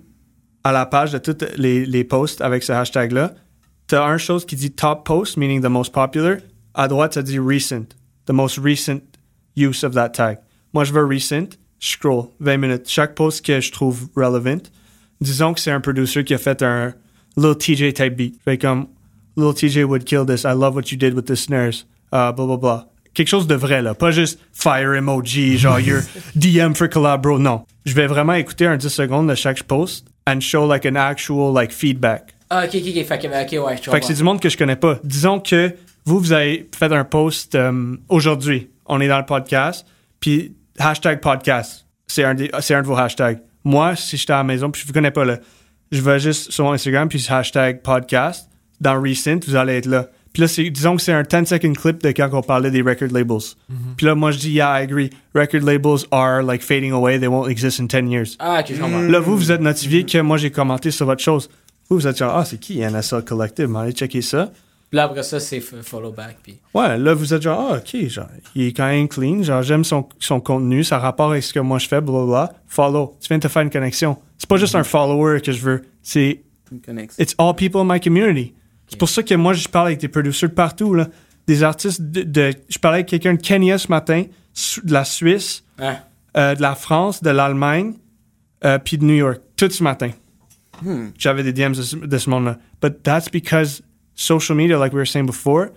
à la page de tous les, les posts avec ce hashtag-là. T'as un chose qui dit top post, meaning the most popular. À droite, ça dit recent, the most recent use of that tag. Moi, je veux recent, je scroll 20 minutes. Chaque post que je trouve relevant, disons que c'est un producer qui a fait un little TJ type beat. Fait comme, little TJ would kill this, I love what you did with the snares, uh, blah blah blah. Quelque chose de vrai, là. Pas juste fire emoji, genre your <laughs> DM for collab, bro. Non. Je vais vraiment écouter un 10 secondes de chaque post and show like an actual like feedback. Ah, ok, ok, ok. Fait que, ouais, je Fait que c'est du monde que je connais pas. Disons que vous, vous avez fait un post euh, aujourd'hui. On est dans le podcast. Puis hashtag podcast. C'est un, des- c'est un de vos hashtags. Moi, si j'étais à la maison, puis je vous connais pas là, je vais juste sur mon Instagram, puis hashtag podcast. Dans Recent, vous allez être là. Puis là, disons que c'est un 10 second clip de quand on parlait des record labels. Puis là, moi, je dis, yeah, I agree. Record labels are like fading away. They won't exist in 10 years. Ah, ok, je comprends. Là, vous, vous êtes notifié que moi, j'ai commenté sur votre chose. Vous, vous êtes genre, ah, c'est qui NSL Collective? Mais allez checker ça. Puis là, après ça, c'est follow back. Puis. Ouais, là, vous êtes genre, ah, ok, genre, il est quand même clean, genre, j'aime son, son contenu, ça rapporte avec ce que moi je fais, blablabla. Follow. Tu viens de te faire une connexion. C'est pas juste un follower que je veux, c'est, Une connexion. it's all people in my community. C'est pour ça que moi, je parle avec des producers de partout, là. Des artistes de, de- je parlais avec quelqu'un de Kenya ce matin, de la Suisse, Hein? euh, de la France, de l'Allemagne, euh, puis de New York, tout ce matin. J'avais des DMs de ce, de ce monde-là. But that's because social media, like we were saying before,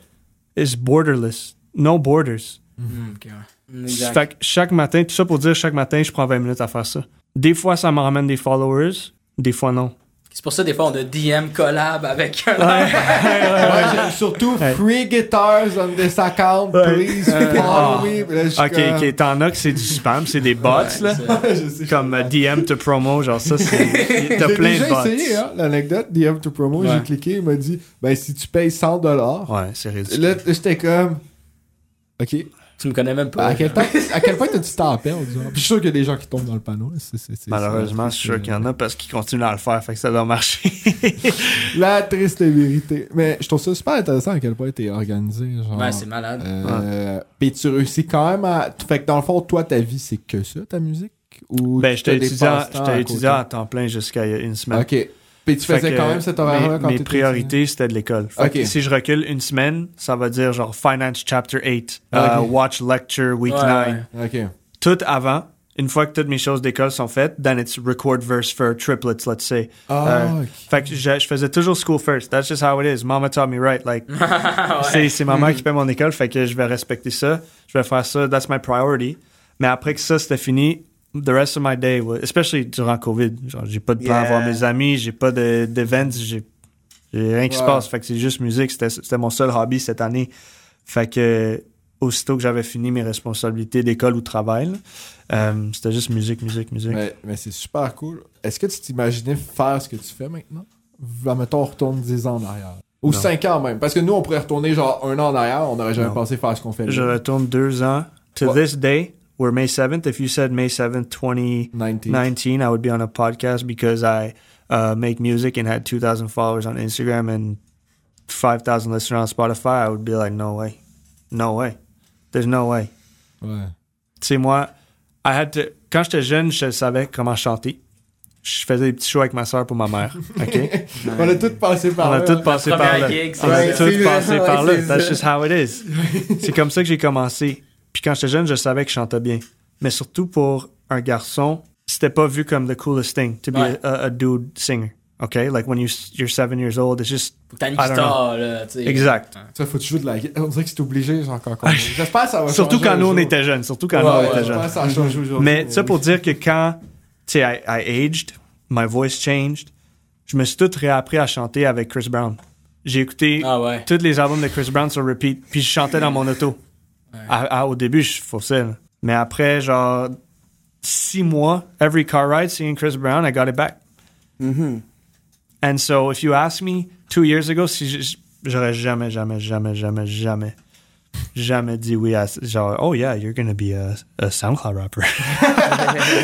is borderless. No borders. Hmm, ok, ouais. Hmm, Exact. Fait que chaque matin, tout ça pour dire, chaque matin, je prends 20 minutes à faire ça. Des fois, ça me ramène des followers, des fois non. C'est pour ça, des fois, on a DM collab avec un. Ouais, j'ai- <laughs> surtout Ouais. free guitars on this account, please follow me. Puis là, Ok, comme- ok, t'en as que c'est du spam, c'est des bots, là. je sais, Comme DM to promo, genre ça, c'est. <laughs> T'as J'ai plein déjà de bots. essayé, hein, l'anecdote, DM to promo, Ouais. j'ai cliqué, il m'a dit, ben si tu payes 100 dollars, Ouais, c'est ridicule. là, j'étais comme, ok, Tu me connais même pas. à, quel point, à quel point t'as du temps à perdre, genre? Puis je suis sûr qu'il y a des gens qui tombent dans le panneau. C'est- c'est- c'est- Malheureusement, je c'est- suis sûr qu'il y en a parce qu'ils continuent à le faire, fait que ça doit marcher. <laughs> La triste vérité. Mais je trouve ça super intéressant à quel point t'es organisé, genre. Ouais, c'est malade. Euh, Puis tu réussis quand même à. Fait que dans le fond, toi, ta vie, c'est que ça, ta musique? Ou ben, j'étais étudiant, à étudiant à temps plein jusqu'à une semaine. Ok. Puis tu faisais que, quand même cet horaire-là quand mes priorités, c'était de l'école. Fait que Ok. Si je recule une semaine, ça va dire genre Finance Chapter 8, Ah, euh. Watch Lecture Week Ouais, 9. ouais. étudiant? Ok. Tout avant, une fois que toutes mes choses d'école sont faites, then it's record verse for triplets, let's say. Ah, Euh. Fait que je, je faisais toujours school first. That's just how it is. Mama taught me right. Like, <laughs> c'est, c'est ma mère qui paie mon école, fait que je vais respecter ça. Je vais faire ça. That's my priority. Mais après que ça, c'était fini, the rest of my day, especially durant COVID, genre, j'ai pas de plan à voir mes amis, j'ai pas de, d'events, j'ai, j'ai rien qui se passe. Fait que c'est juste musique. C'était, mon seul hobby cette année. Fait que, aussitôt que j'avais fini mes responsabilités d'école ou de travail, euh, c'était juste musique, musique, musique. Mais, mais c'est super cool. Est-ce que tu t'imaginais faire ce que tu fais maintenant? Mettons, on retourne 10 ans en arrière. Ou Non. 5 ans même. Parce que nous, on pourrait retourner genre un an en arrière, on n'aurait jamais Non. pensé faire ce qu'on fait là. Je retourne deux ans. To Ouais. this day, we're May 7th. If you said May 7th, 2019, 19. I would be on a podcast because I uh, make music and had 2,000 followers on Instagram and 5,000 listeners on Spotify. I would be like, no way. No way. There's no way. Ouais. Tu sais, moi, I had to, quand j'étais jeune, je savais comment chanter. Je faisais des petits shows avec ma soeur pour ma mère. OK? <laughs> On a tous passé par On là. a tous passé première par là. gig, c'est On a ça. tous passé par là. That's just how it is. <laughs> c'est comme ça que j'ai commencé. Puis quand j'étais jeune, je savais que je chantais bien. Mais surtout pour un garçon, c'était pas vu comme the coolest thing to be Ouais. a, a dude singer. Okay? Like when you, you're seven years old, it's just. Faut que t'as une guitare, là, tu sais. Exact. Ça, faut que tu joues de la guitare. On dirait que c'est obligé, genre, quand on... <laughs> J'espère que ça va Surtout quand nous, on était jeunes. Surtout quand Ouais, nous, on ouais, était jeunes. ça aujourd'hui. Mais ça pour dire que quand, tu sais, I, I aged, my voice changed, je me suis tout réappris à chanter avec Chris Brown. J'ai écouté Ah ouais. tous les albums de Chris Brown sur repeat, puis je chantais dans mon auto. À- à- au début, je là. Mais après, genre, six mois, every car ride, singing Chris Brown, I got it back. Mhm. And so, if you ask me two years ago, si je- j'aurais jamais, jamais, jamais, jamais, jamais, jamais dit oui à genre, oh yeah, you're gonna be a, a SoundCloud rapper. <laughs>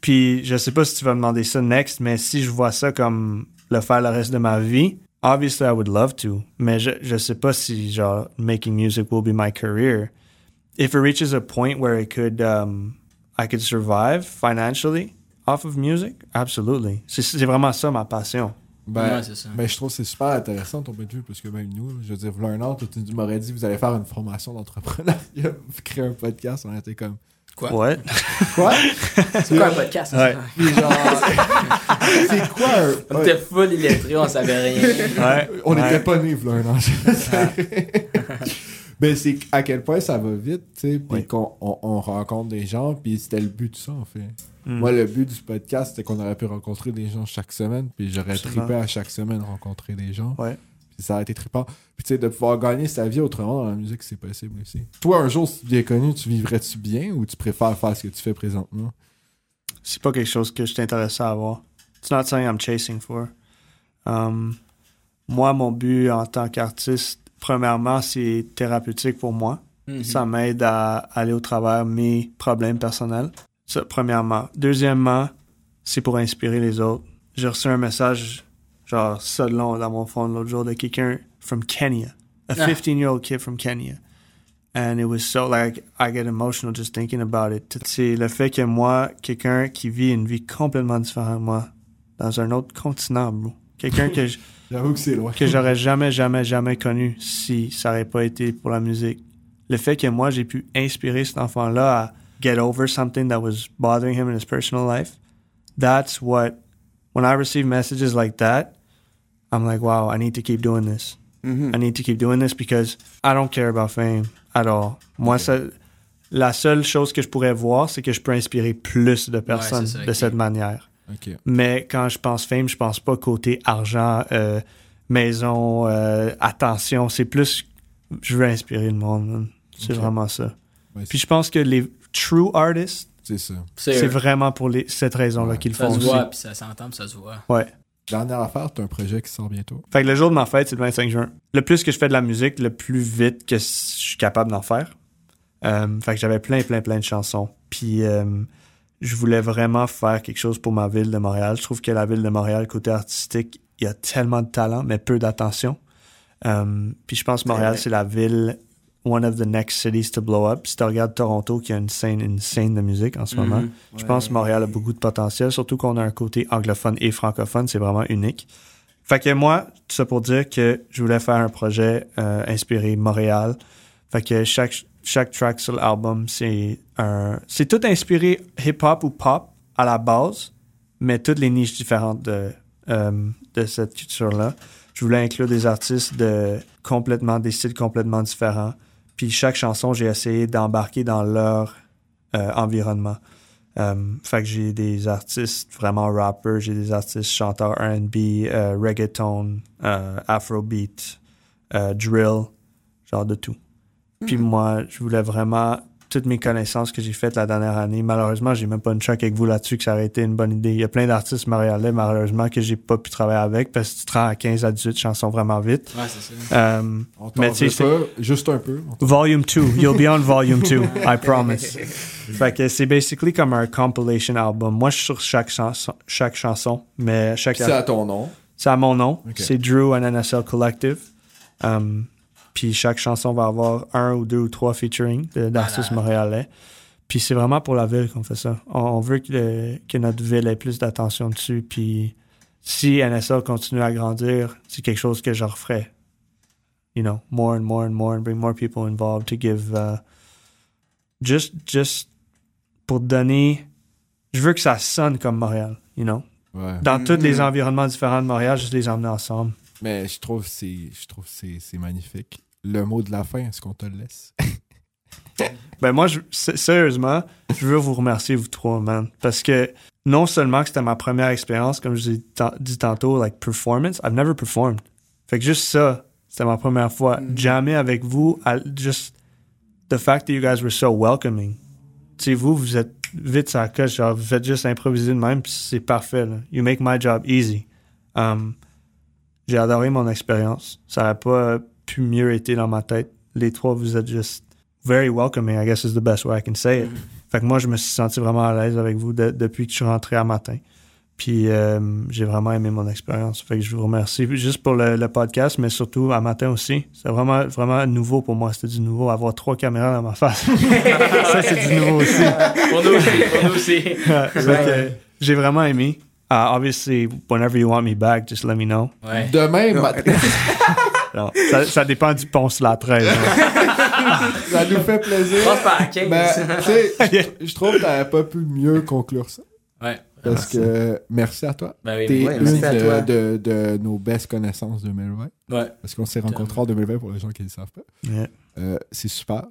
Puis, je sais pas si tu vas me demander ça next, mais si je vois ça comme le faire le reste de ma vie, obviously I would love to. Mais je, je sais pas si, genre, making music will be my career. If it reaches a point where it could, um, I could survive financially off of music, absolutely. C'est vraiment ça ma passion. Ben, Ouais, c'est ça. ben, je trouve que c'est super intéressant ton point de vue parce que même nous, je veux dire, voilà un an, tu m'aurais dit vous allez faire une formation d'entrepreneuriat, <laughs> vous créer un podcast, on était comme Quoi? Quoi C'est quoi un podcast? Ouais. genre <laughs> c'est quoi un On ouais, était full illettrés, on savait rien. Ouais. on Ouais. n'était pas nés voilà un an. Ben c'est à quel point ça va vite, tu sais, puis qu'on on, on rencontre des gens, puis c'était le but de ça en fait. Mm. Moi le but du podcast c'était qu'on aurait pu rencontrer des gens chaque semaine, puis j'aurais trippé à chaque semaine rencontrer des gens. Ouais. Ça a été trippant. Puis tu sais, de pouvoir gagner sa vie autrement dans la musique, c'est possible aussi. Toi, un jour, si tu deviens connu, tu vivrais-tu bien ou tu préfères faire ce que tu fais présentement? c'est pas quelque chose que je suis intéressé à avoir. It's not something I'm chasing for. Um, moi, mon but en tant qu'artiste, premièrement, c'est thérapeutique pour moi. Mhm. Ça m'aide à aller au travers mes problèmes personnels. Ça, premièrement. Deuxièmement, c'est pour inspirer les autres. J'ai reçu un message, genre, long dans mon phone l'autre jour de quelqu'un from Kenya. A Ah. 15-year-old kid from Kenya. And it was so, like, I get emotional just thinking about it. C'est le fait que moi, quelqu'un qui vit une vie complètement différente de moi, dans un autre continent, bro. Quelqu'un que <laughs> je- que que j'aurais jamais, jamais, jamais connu si ça n'aurait pas été pour la musique. Le fait que moi, j'ai pu inspirer cet enfant-là à get over something that was bothering him in his personal life, that's what, when I receive messages like that, I'm like, wow, I need to keep doing this. Mhm. I need to keep doing this because I don't care about fame at all. Moi, ça, la seule chose que je pourrais voir, c'est que je peux inspirer plus de personnes ça, de cette manière. Mais quand je pense fame, je pense pas côté argent, euh, maison, euh, attention. C'est plus, je veux inspirer le monde. man. C'est vraiment ça. Ouais, Puis je pense que les true artists, c'est ça. c'est C'est vraiment pour les, cette raison-là Ouais. qu'ils le Ça font se aussi. voit, puis ça s'entend, puis ça se voit. Ouais. Dernière affaire, t'as un projet qui sort bientôt. Fait que le jour de ma fête, c'est le 25 juin. Le plus que je fais de la musique, le plus vite que je suis capable d'en faire. Euh, fait que j'avais plein, plein, plein de chansons. Puis euh, je voulais vraiment faire quelque chose pour ma ville de Montréal. Je trouve que la ville de Montréal, côté artistique, il y a tellement de talent, mais peu d'attention. Euh, puis je pense que Montréal, vrai. c'est la ville, one of the next cities to blow up. Si tu regardes Toronto, qui a une scène, une scène de musique en ce moment, Mhm. je pense que Montréal a beaucoup de potentiel, surtout qu'on a un côté anglophone et francophone, c'est vraiment unique. Fait que moi, tout ça pour dire que je voulais faire un projet euh, inspiré Montréal. Fait que chaque chaque track sur l'album, c'est un c'est tout inspiré hip-hop ou pop à la base, mais toutes les niches différentes de euh, de cette culture-là. Je voulais inclure des artistes de complètement des styles complètement différents. Puis chaque chanson, j'ai essayé d'embarquer dans leur euh, environnement. Euh, fait que j'ai des artistes vraiment rappers, j'ai des artistes chanteurs R&B, euh, reggaeton, euh, afrobeat, drill, genre de tout. Puis moi, je voulais vraiment toutes mes connaissances que j'ai faites la dernière année. Malheureusement, j'ai même pas une track avec vous là-dessus que ça aurait été une bonne idée. Il y a plein d'artistes montréalais, malheureusement, que j'ai pas pu travailler avec parce que tu te rends à 15 à 18 chansons vraiment vite. Ouais, c'est ça. Euh, On Mais tu sais, juste un peu. Volume 2. You'll be on volume 2. <laughs> I promise. <laughs> Fait que c'est basically comme un compilation album. Moi, je suis sur chaque chanson, chaque chanson, mais chaque C'est à ton nom. c'est à mon nom. C'est Drew and NSL Collective. Um, puis chaque chanson va avoir un ou deux ou trois featuring d'artistes montréalais. Puis c'est vraiment pour la ville qu'on fait ça. On, on veut que, le- que notre ville ait plus d'attention dessus. Puis si NSL continue à grandir, c'est quelque chose que je referais. You know, more and more and more and bring more people involved to give uh, just just pour donner. Je veux que ça sonne comme Montréal, you know? Ouais. Dans tous les Mhm. environnements différents de Montréal, juste les emmener ensemble. Mais je trouve que c'est je trouve c'est magnifique. Le mot de la fin, est-ce qu'on te le laisse? <laughs> Ben moi, je, sérieusement, je veux vous remercier, vous trois, man. Parce que non seulement que c'était ma première expérience, comme je vous ai dit tantôt, like performance, I've never performed. Fait que juste ça, c'était ma première fois. Jamais avec vous, I- just the fact that you guys were so welcoming. Tu sais, vous, vous êtes vite sur la coche, genre, vous faites juste improviser de même, puis c'est parfait, là. You make my job easy. Um, j'ai adoré mon expérience. Ça n'aurait pas pu mieux été dans ma tête. Les trois, vous êtes juste very welcoming, I guess is the best way I can say it. Fait que moi, je me suis senti vraiment à l'aise avec vous de- depuis que je suis rentré à matin. Puis euh, j'ai vraiment aimé mon expérience. Fait que je vous remercie juste pour le, le podcast, mais surtout à matin aussi. C'est vraiment, vraiment nouveau pour moi. C'était du nouveau. Avoir trois caméras dans ma face. <laughs> ça, c'est du nouveau aussi. Pour nous aussi, pour nous aussi. Fait que j'ai vraiment aimé. Uh, obviously, whenever you want me back, just let me know. Ouais. Demain matin, <laughs> Ça, ça dépend du pont sur la 13. hein. <laughs> ça nous fait plaisir. Passe par la 15. Ben, je- trouve que t'aurais pas pu mieux conclure ça. ouais. Parce que merci à toi. Ben oui. T'es Ouais, une merci à toi. de, de, de nos best connaissances 2020. Ouais. Parce qu'on s'est rencontrés en 2020 pour les gens qui ne le savent pas. Euh, c'est super.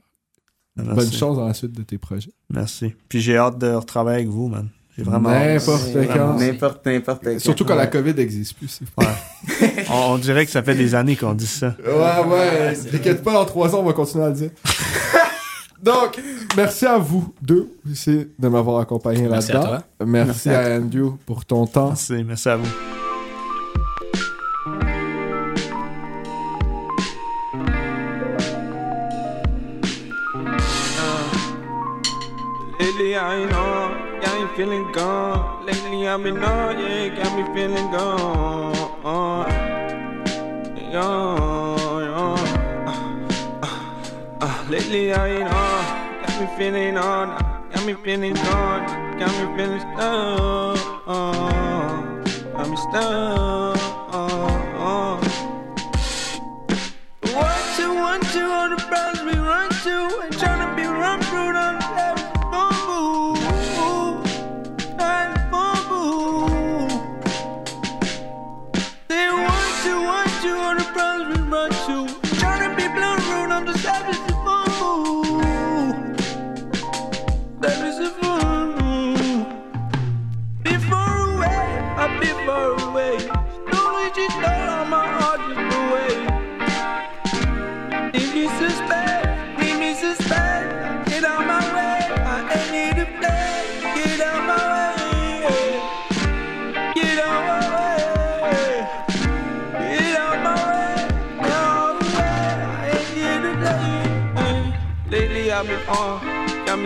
Merci. Bonne chance dans la suite de tes projets. Merci. Puis j'ai hâte de retravailler avec vous, man. J'ai vraiment. N'importe quand. N'importe, n'importe quand. Surtout quand la COVID n'existe plus. c'est- Ouais. <laughs> on, on dirait que ça fait des années qu'on dit ça. Ouais, ouais. T'inquiète pas, dans trois ans, on va continuer à le dire. <laughs> Donc, merci à vous deux aussi de m'avoir accompagné Merci à là-dedans. toi. Merci, Merci à à Andrew pour ton temps. Merci, merci à vous. Lately I ain't on, got me feeling gone. Lately I've been on, yeah, got me feeling gone. Yeah, yeah. Uh, uh, uh, lately I ain't on, got me feeling on, got me feeling gone, got me feeling stuck. got me stuck. One, two, one, two, all the problems we run to. Ain't tryna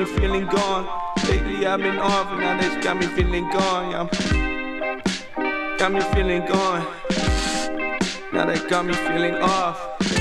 me feeling gone. Lately I've been off, and now that's got me feeling gone. Yeah. Got me feeling gone. Now that got me feeling off.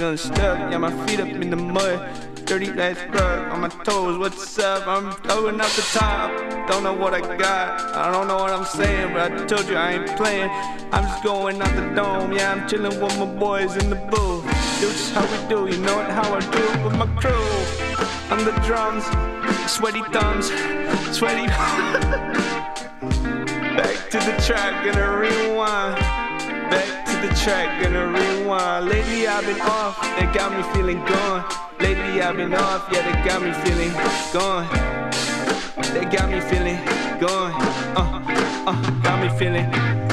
Feeling stuck, yeah, my feet up in the mud. Dirty last blood on my toes, what's up? I'm going up the top, don't know what I got. I don't know what I'm saying, but I told you I ain't playing. I'm just going out the dome, yeah, I'm chilling with my boys in the booth. Just how we do, you know it, how I do it with my crew. On the drums, sweaty thumbs, sweaty. <laughs> Back to the track, gonna rewind. Back the track, gonna rewind. Lately I've been off, they got me feeling gone. Lately I've been off, yeah, they got me feeling gone. They got me feeling gone. Uh, uh, got me feeling.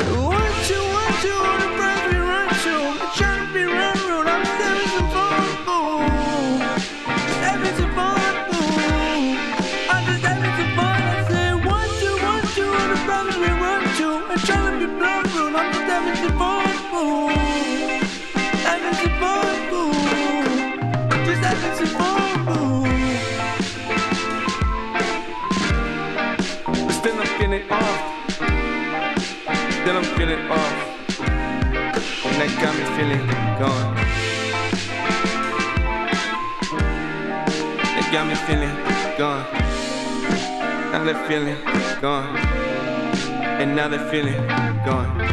Gone. That got me feeling gone. Now that feeling gone. And now that feeling gone.